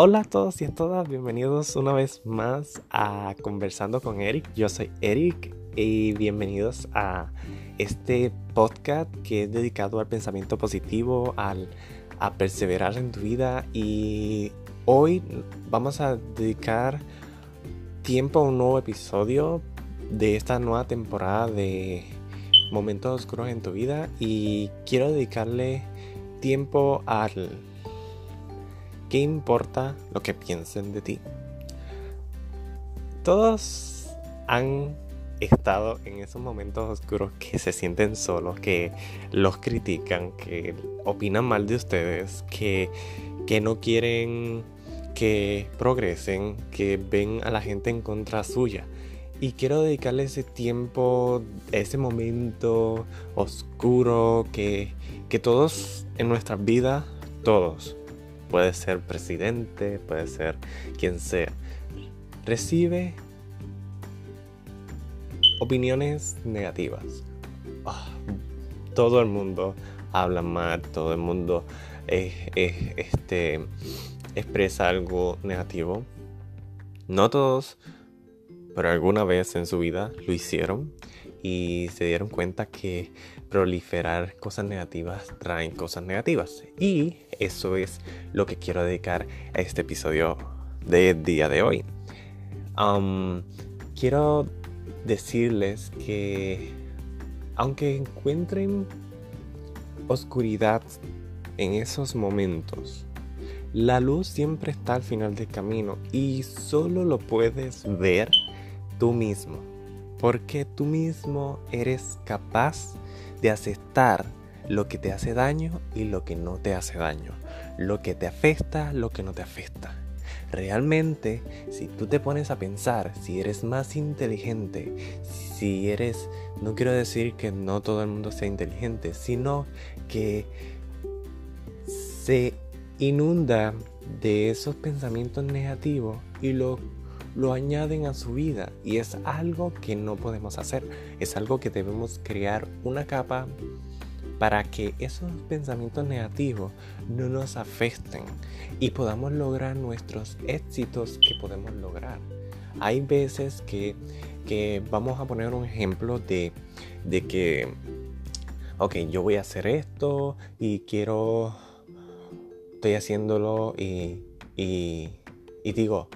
Hola a todos y a todas, bienvenidos una vez más a Conversando con Eric. Yo soy Eric y bienvenidos a este podcast que es dedicado al pensamiento positivo, al, a perseverar en tu vida y hoy vamos a dedicar tiempo a un nuevo episodio de esta nueva temporada de Momentos Oscuros en tu vida y quiero dedicarle tiempo al ¿Qué importa lo que piensen de ti? Todos han estado en esos momentos oscuros que se sienten solos, que los critican, que opinan mal de ustedes, que, que no quieren que progresen, que ven a la gente en contra suya. Y quiero dedicarle ese tiempo, ese momento oscuro que, que todos en nuestras vidas, todos, puede ser presidente, puede ser quien sea, recibe opiniones negativas. Ah, todo el mundo habla mal, todo el mundo este, expresa algo negativo. No todos, pero alguna vez en su vida lo hicieron y se dieron cuenta que proliferar cosas negativas traen cosas negativas. Y eso es lo que quiero dedicar a este episodio del día de hoy. quiero decirles que aunque encuentren oscuridad en esos momentos, la luz siempre está al final del camino y solo lo puedes ver tú mismo. Porque tú mismo eres capaz de aceptar lo que te hace daño y lo que no te hace daño, lo que te afecta, lo que no te afecta. Realmente, si tú te pones a pensar, si eres más inteligente, si eres, no quiero decir que no todo el mundo sea inteligente, sino que se inunda de esos pensamientos negativos y lo lo añaden a su vida y es algo que no podemos hacer. Es algo que debemos crear una capa para que esos pensamientos negativos no nos afecten y podamos lograr nuestros éxitos que podemos lograr. Hay veces que, vamos a poner un ejemplo de, que, ok, yo voy a hacer esto y quiero, estoy haciéndolo y, y digo,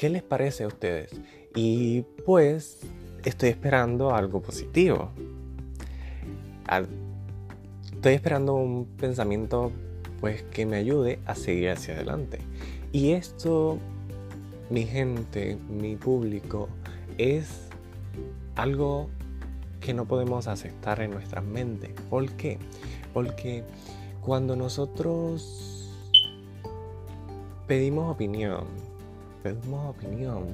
¿Qué les parece a ustedes? Y pues estoy esperando algo positivo. Estoy esperando un pensamiento pues que me ayude a seguir hacia adelante. Y esto, mi gente, mi público, es algo que no podemos aceptar en nuestra mente. ¿Por qué? Porque cuando nosotros pedimos opinión, pedimos opinión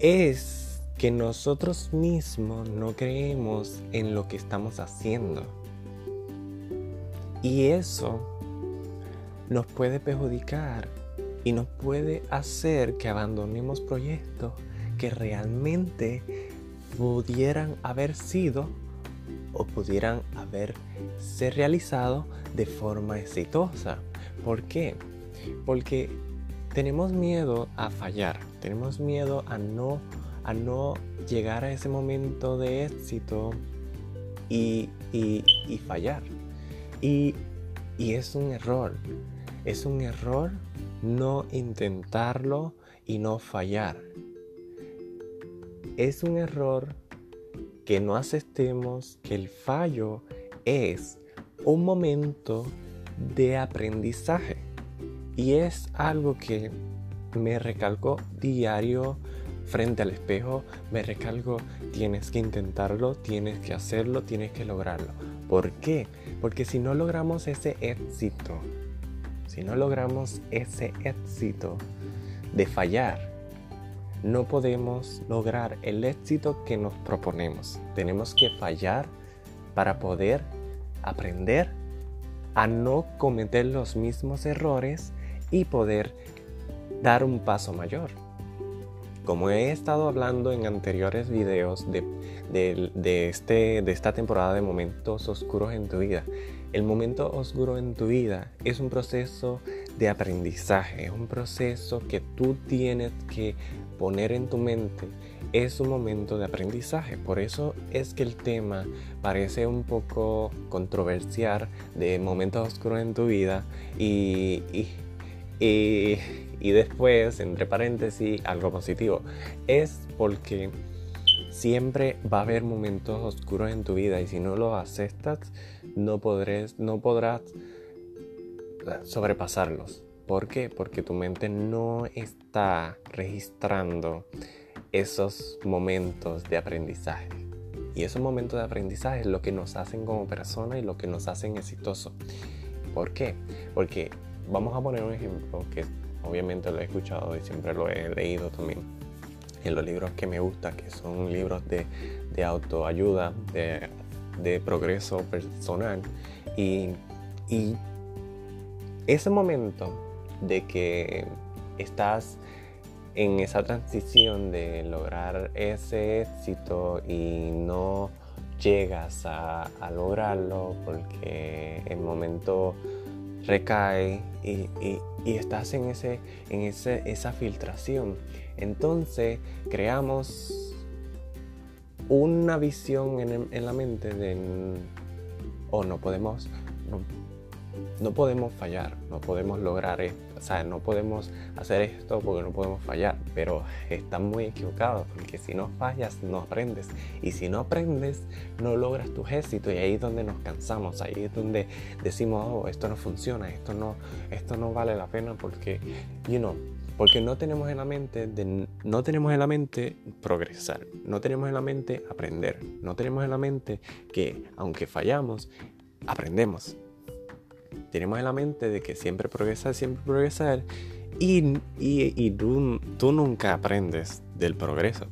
es que nosotros mismos no creemos en lo que estamos haciendo. Y eso nos puede perjudicar y nos puede hacer que abandonemos proyectos que realmente pudieran haber sido o pudieran haberse realizado de forma exitosa. ¿Por qué? Porque tenemos miedo a fallar, tenemos miedo a no, a no llegar a ese momento de éxito y, fallar. Y, y es un error, es un error no intentarlo y no fallar. Es un error que no aceptemos que el fallo es un momento de aprendizaje. Y es algo que me recalco diario frente al espejo, me recalco, tienes que intentarlo, tienes que hacerlo, tienes que lograrlo. ¿Por qué? Porque si no logramos ese éxito, si no logramos ese éxito de fallar, no podemos lograr el éxito que nos proponemos. Tenemos que fallar para poder aprender a no cometer los mismos errores y poder dar un paso mayor. como he estado hablando en anteriores videos de, de, este, de esta temporada de momentos oscuros en tu vida, el momento oscuro en tu vida es un proceso de aprendizaje, es un proceso que tú tienes que poner en tu mente. Es un momento de aprendizaje, por eso es que el tema parece un poco controversial de momentos oscuros en tu vida y, y, y después, entre paréntesis, algo positivo. Es porque siempre va a haber momentos oscuros en tu vida y si no los aceptas, no, podrás, no podrás sobrepasarlos. ¿Por qué? Porque tu mente no está registrando esos momentos de aprendizaje. Y esos momentos de aprendizaje es lo que nos hacen como personas y lo que nos hacen exitosos. ¿Por qué? Porque vamos a poner un ejemplo que obviamente lo he escuchado y siempre lo he leído también en los libros que me gustan, que son libros de, autoayuda, de, progreso personal. Y, ese momento de que estás en esa transición de lograr ese éxito y no llegas a, lograrlo porque el momento recae y, estás en, ese, en ese, esa filtración. Entonces creamos una visión en, la mente de, oh, no podemos, podemos fallar, no podemos lograr esto, o sea, no podemos hacer esto porque no podemos fallar, pero están muy equivocados porque si no fallas, no aprendes, y si no aprendes, no logras tus éxitos, y ahí es donde nos cansamos, ahí es donde decimos, oh, esto no funciona, esto no, esto no vale la pena porque, you know, porque no tenemos en la mente no tenemos en la mente progresar, no tenemos en la mente aprender, no tenemos en la mente que aunque fallamos, aprendemos. Tenemos en la mente de que siempre progresar, siempre progresar y, y, tú, tú nunca aprendes del progreso.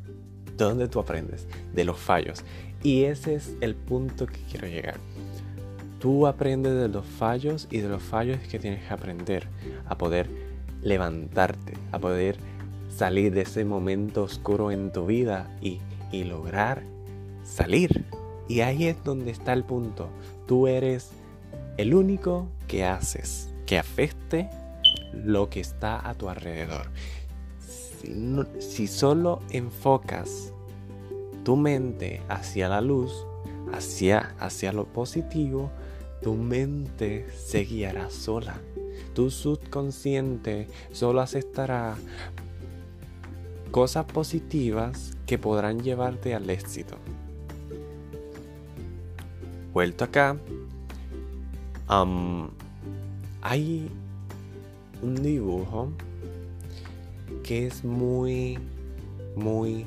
¿De dónde tú aprendes? De los fallos. Y ese es el punto que quiero llegar. Tú aprendes de los fallos y de los fallos que tienes que aprender a poder levantarte, a poder salir de ese momento oscuro en tu vida y, lograr salir. Y ahí es donde está el punto. Tú eres el único que haces que afecte lo que está a tu alrededor. Si, si, solo enfocas tu mente hacia la luz, hacia, hacia lo positivo, tu mente se guiará sola tu subconsciente solo aceptará cosas positivas que podrán llevarte al éxito. Vuelto acá, hay un dibujo que es muy, muy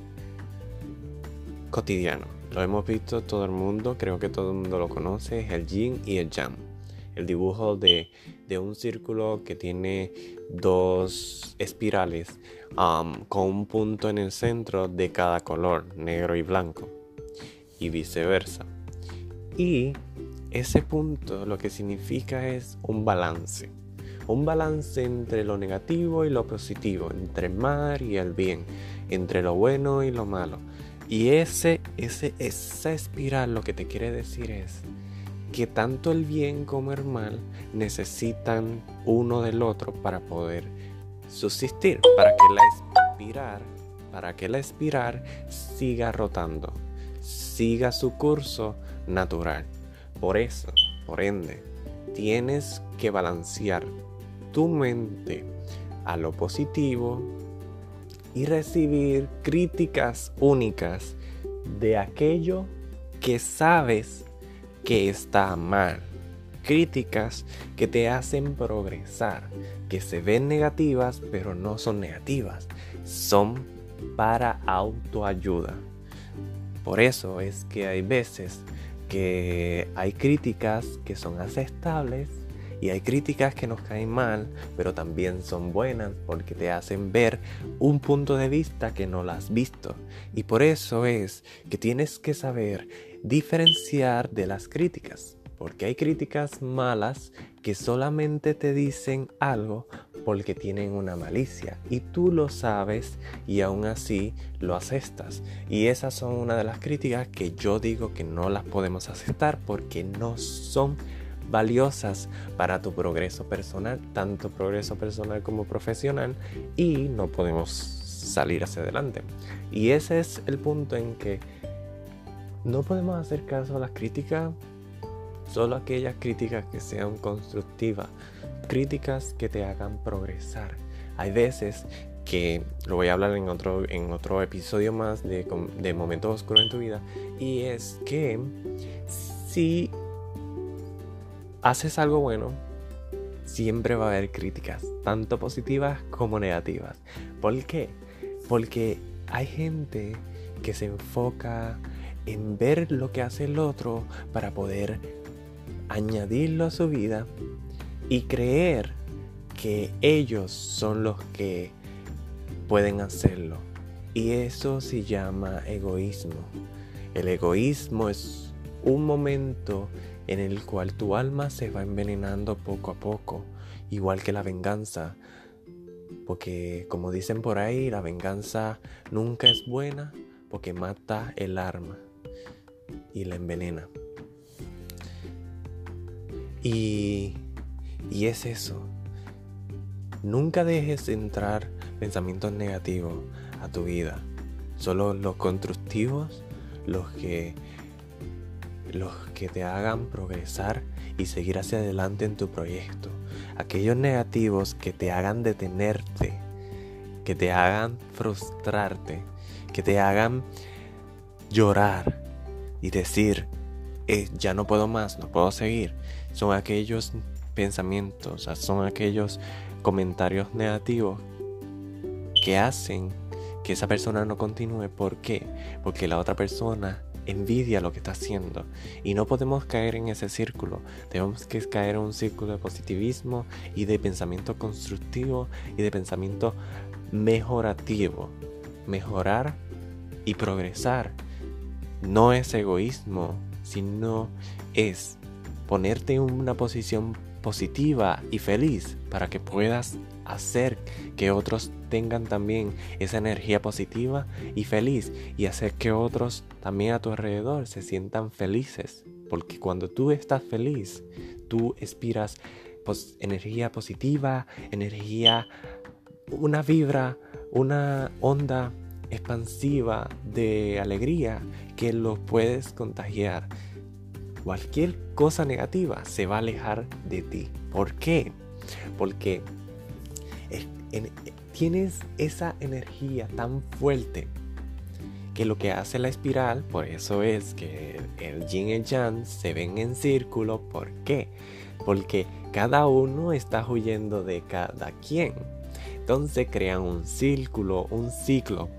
cotidiano. Lo hemos visto todo el mundo, creo que todo el mundo lo conoce, es el yin y el yang el dibujo de, un círculo que tiene dos espirales um, con un punto en el centro de cada color, negro y blanco, y viceversa. Y ese punto lo que significa es un balance. Un balance entre lo negativo y lo positivo, entre el mal y el bien, entre lo bueno y lo malo. Y ese, ese, esa espiral lo que te quiere decir es que tanto el bien como el mal necesitan uno del otro para poder subsistir, para que la espiral, para que la espiral siga rotando, siga su curso natural. Por eso, por ende, tienes que balancear tu mente a lo positivo y recibir críticas únicas de aquello que sabes que está mal. Críticas que te hacen progresar, que se ven negativas, pero no son negativas. Son para autoayuda. Por eso es que hay veces que hay críticas que son aceptables y hay críticas que nos caen mal, pero también son buenas porque te hacen ver un punto de vista que no lo has visto. Y por eso es que tienes que saber diferenciar de las críticas. Porque hay críticas malas que solamente te dicen algo porque tienen una malicia y tú lo sabes y aún así lo aceptas. Y esas son una de las críticas que yo digo que no las podemos aceptar porque no son valiosas para tu progreso personal, tanto progreso personal como profesional y no podemos salir hacia adelante. Y ese es el punto en que no podemos hacer caso a las críticas, solo aquellas críticas que sean constructivas, críticas que te hagan progresar. Hay veces que lo voy a hablar en otro, en otro episodio más de, de momentos oscuros en tu vida, y es que si haces algo bueno, siempre va a haber críticas, tanto positivas como negativas. ¿Por qué? Porque hay gente que se enfoca en ver lo que hace el otro para poder añadirlo a su vida y creer que ellos son los que pueden hacerlo. Y eso se llama egoísmo. El egoísmo es un momento en el cual tu alma se va envenenando poco a poco, igual que la venganza. Porque como dicen por ahí, la venganza nunca es buena porque mata el alma y la envenena. Y, y es eso. Nunca dejes entrar pensamientos negativos a tu vida. Solo los constructivos, los que, los que te hagan progresar y seguir hacia adelante en tu proyecto. Aquellos negativos que te hagan detenerte, que te hagan frustrarte, que te hagan llorar y decir, eh, ya no puedo más, no puedo seguir. Son aquellos pensamientos, son aquellos comentarios negativos que hacen que esa persona no continúe. ¿Por qué? Porque la otra persona envidia lo que está haciendo y no podemos caer en ese círculo. Tenemos que caer en un círculo de positivismo y de pensamiento constructivo y de pensamiento mejorativo. Mejorar y progresar no es egoísmo, sino es ponerte en una posición positiva y feliz para que puedas hacer que otros tengan también esa energía positiva y feliz y hacer que otros también a tu alrededor se sientan felices. Porque cuando tú estás feliz, tú expiras energía positiva, energía, una vibra, una onda expansiva de alegría que lo puedes contagiar. Cualquier cosa negativa se va a alejar de ti. ¿Por qué? Porque tienes esa energía tan fuerte que lo que hace la espiral, por eso es que el yin y el yang se ven en círculo. ¿Por qué? Porque cada uno está huyendo de cada quien. Entonces crean un círculo, un ciclo.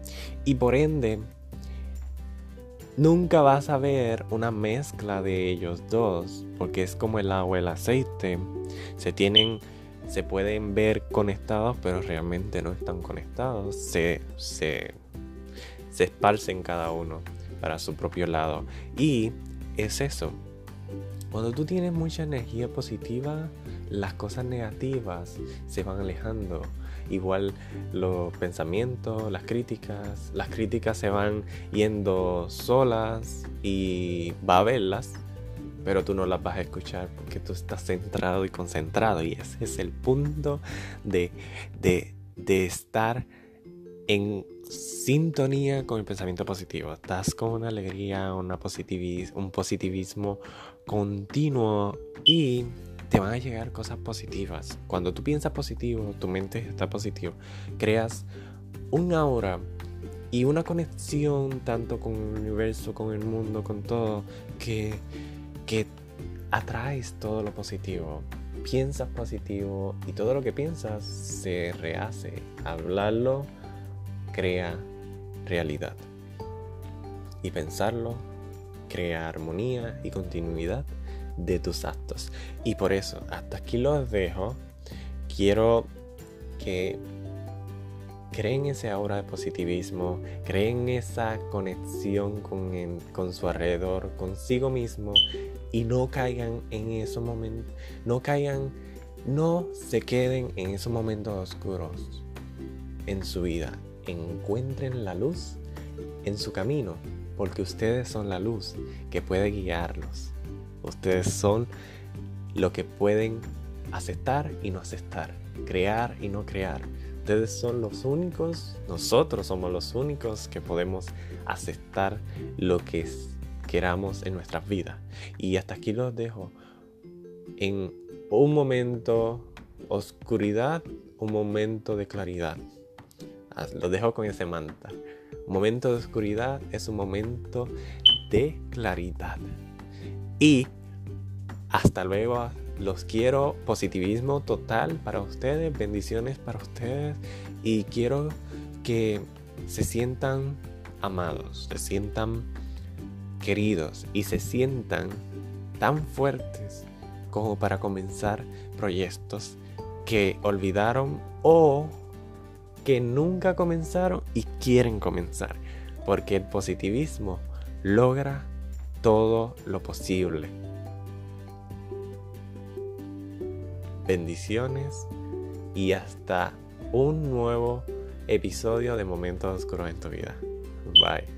Y por ende, nunca vas a ver una mezcla de ellos dos. Porque es como el agua y el aceite. Se tienen, se pueden ver conectados, pero realmente no están conectados. Se, se, se esparcen cada uno para su propio lado. Y es eso. Cuando tú tienes mucha energía positiva, las cosas negativas se van alejando igual los pensamientos, las críticas, las críticas se van yendo solas y va a verlas, pero tú no las vas a escuchar porque tú estás centrado y concentrado y ese es el punto de, de, de estar en sintonía con el pensamiento positivo. Estás con una alegría, una un positivismo continuo y te van a llegar cosas positivas. Cuando tú piensas positivo, tu mente está positiva, creas un aura y una conexión tanto con el universo, con el mundo, con todo, que, que atraes todo lo positivo. Piensas positivo y todo lo que piensas se rehace. Hablarlo crea realidad. Y pensarlo crea armonía y continuidad de tus actos. Y por eso, hasta aquí los dejo. Quiero que, creen ese aura de positivismo, creen esa conexión con, con su alrededor, consigo mismo y no caigan en esos momentos, no caigan, no se queden en esos momentos oscuros en su vida. Encuentren la luz en su camino, porque ustedes son la luz que puede guiarlos. Ustedes son lo que pueden aceptar y no aceptar, crear y no crear. Ustedes son los únicos, nosotros somos los únicos que podemos aceptar lo que queramos en nuestras vidas. Y hasta aquí los dejo en un momento oscuridad, un momento de claridad. Los dejo con ese manta. Un momento de oscuridad es un momento de claridad. Y hasta luego. Los quiero. Positivismo total para ustedes. Bendiciones para ustedes. Y quiero que se sientan amados. Se sientan queridos. Y se sientan tan fuertes como para comenzar proyectos que olvidaron o que nunca comenzaron y quieren comenzar. Porque el positivismo logra todo lo posible. bendiciones y hasta un nuevo episodio de Momentos Oscuros en tu vida. Bye.